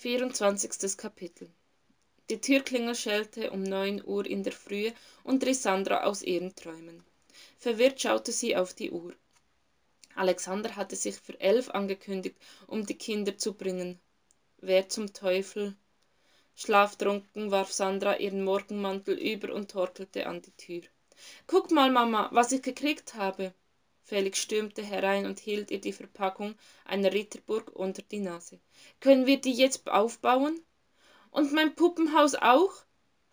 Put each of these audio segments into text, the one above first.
vierundzwanzigstes kapitel. Die türklingel schellte um neun uhr in der frühe und riß sandra aus ihren träumen. Verwirrt schaute sie auf die uhr. Alexander hatte sich für elf angekündigt um die kinder zu bringen. Wer zum teufel schlaftrunken warf sandra ihren morgenmantel über und torkelte an die tür. Guck mal mama was ich gekriegt habe felix stürmte herein und hielt ihr die verpackung einer ritterburg unter die nase. Können wir die jetzt aufbauen? Und mein puppenhaus auch?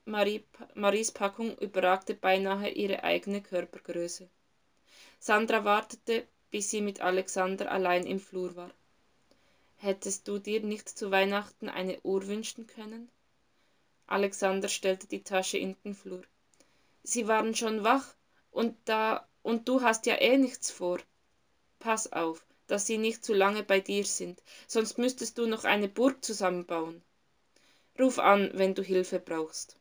Marie, maries packung überragte beinahe ihre eigene körpergröße. Sandra wartete bis sie mit alexander allein im flur war. Hättest du dir nicht zu weihnachten eine uhr wünschen können? Alexander stellte die tasche in den flur. Sie waren schon wach und da und du hast ja eh nichts vor. Paß auf dass sie nicht zu lange bei dir sind. Sonst müßtest du noch eine burg zusammenbauen. Ruf an wenn du hilfe brauchst.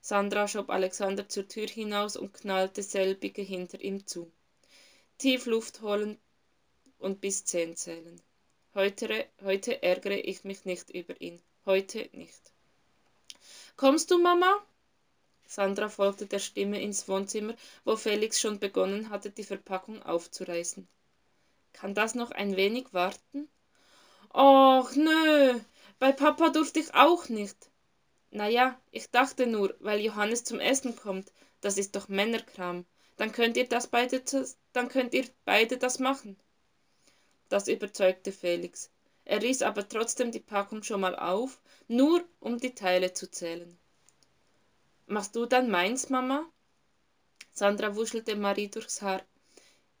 Sandra schob alexander zur tür hinaus und knallte selbige hinter ihm zu. Tief luft holen und bis zehn zählen. Heute, heute ärgere ich mich nicht über ihn. Heute nicht. Kommst du mama sandra folgte der stimme ins wohnzimmer wo felix schon begonnen hatte die verpackung aufzureißen. Kann das noch ein wenig warten? Och nö bei papa durfte ich auch nicht. Na ja ich dachte nur weil johannes zum essen kommt. Das ist doch männerkram. Dann könnt ihr das beide dann könnt ihr beide das machen. Das überzeugte felix. Er riß aber trotzdem die packung schon mal auf nur um die teile zu zählen machst du dann meins mama? Sandra wuschelte marie durchs haar.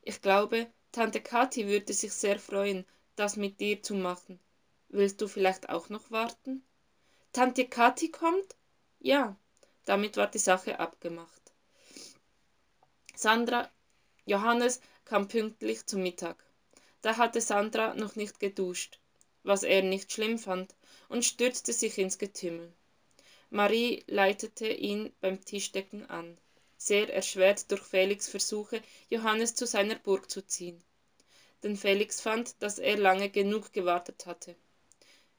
Ich glaube tante kathi würde sich sehr freuen das mit dir zu machen. Willst du vielleicht auch noch warten? Tante kathi kommt? Ja damit war die sache abgemacht. Sandra johannes kam pünktlich zum mittag. Da hatte sandra noch nicht geduscht was er nicht schlimm fand und stürzte sich ins getümmel marie leitete ihn beim tischdecken an. Sehr erschwert durch felix versuche johannes zu seiner burg zu ziehen. Denn felix fand dass er lange genug gewartet hatte.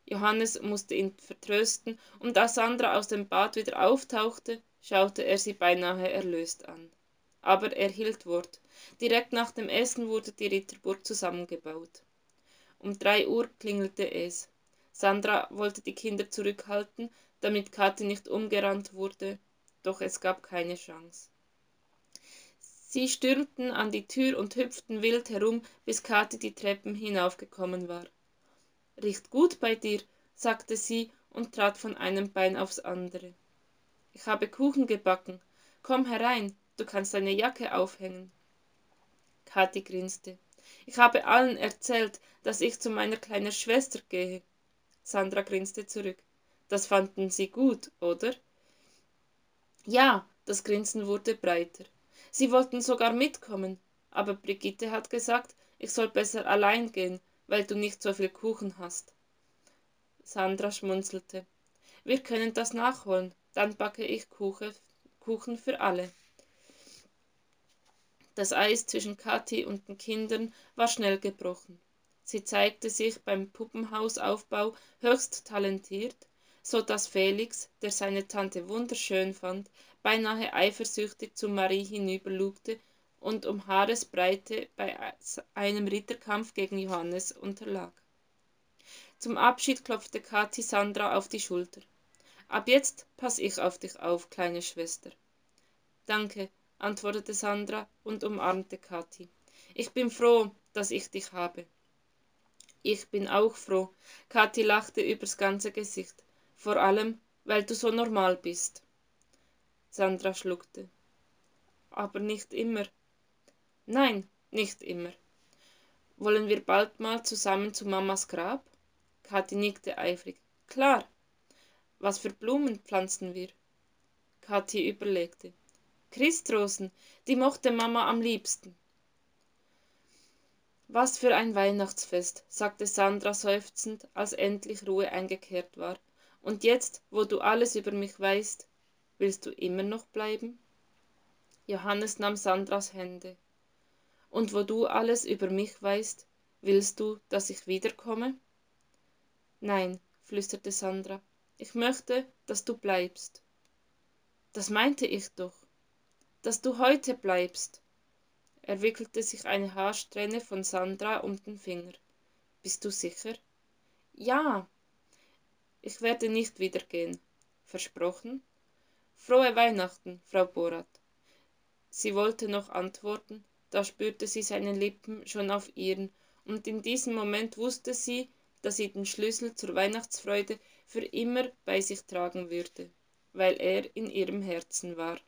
Johannes musste ihn vertrösten. Und als sandra aus dem bad wieder auftauchte schaute er sie beinahe erlöst an. Aber er hielt wort. Direkt nach dem essen wurde die ritterburg zusammengebaut. Um drei uhr klingelte es. Sandra wollte die kinder zurückhalten damit kathi nicht umgerannt wurde doch es gab keine chance. Sie stürmten an die tür und hüpften wild herum bis kathi die treppen hinaufgekommen war. Riecht gut bei dir sagte sie und trat von einem bein aufs andere. Ich habe kuchen gebacken. Komm herein du kannst deine jacke aufhängen. Kathi grinste. Ich habe allen erzählt dass ich zu meiner kleinen schwester gehe. Sandra grinste zurück das fanden sie gut oder ja das grinsen wurde breiter sie wollten sogar mitkommen aber brigitte hat gesagt ich soll besser allein gehen weil du nicht so viel Kuchen hast. Sandra schmunzelte. Wir können das nachholen, dann backe ich Kuchen, für alle. Das Eis zwischen Kathi und den Kindern war schnell gebrochen. Sie zeigte sich beim Puppenhausaufbau höchst talentiert, so dass Felix, der seine Tante wunderschön fand, beinahe eifersüchtig zu Marie hinüberlugte und um Haaresbreite bei einem Ritterkampf gegen Johannes unterlag. Zum Abschied klopfte Kathi Sandra auf die Schulter. Ab jetzt pass ich auf dich auf, kleine Schwester. Danke, antwortete Sandra und umarmte Kathi. Ich bin froh, dass ich dich habe. Ich bin auch froh. Kathi lachte übers ganze Gesicht. Vor allem, weil du so normal bist. Sandra schluckte. Aber nicht immer, Nein, nicht immer. Wollen wir bald mal zusammen zu Mamas Grab? Kathi nickte eifrig. Klar. Was für Blumen pflanzen wir? Kathi überlegte. Christrosen, die mochte Mama am liebsten. Was für ein Weihnachtsfest, sagte Sandra seufzend, als endlich Ruhe eingekehrt war. Und jetzt, wo du alles über mich weißt, willst du immer noch bleiben? Johannes nahm Sandras Hände. Und wo du alles über mich weißt, willst du, dass ich wiederkomme? Nein, flüsterte sandra ich möchte dass du bleibst. Das meinte ich doch dass du heute bleibst. Er wickelte sich eine haarsträhne von sandra um den finger. Bist du sicher? Ja ich werde nicht wieder gehen versprochen. Frohe weihnachten frau borat. Sie wollte noch antworten. Da spürte sie seine lippen schon auf ihren. Und in diesem moment wusste sie dass sie den schlüssel zur weihnachtsfreude für immer bei sich tragen würde weil er in ihrem herzen war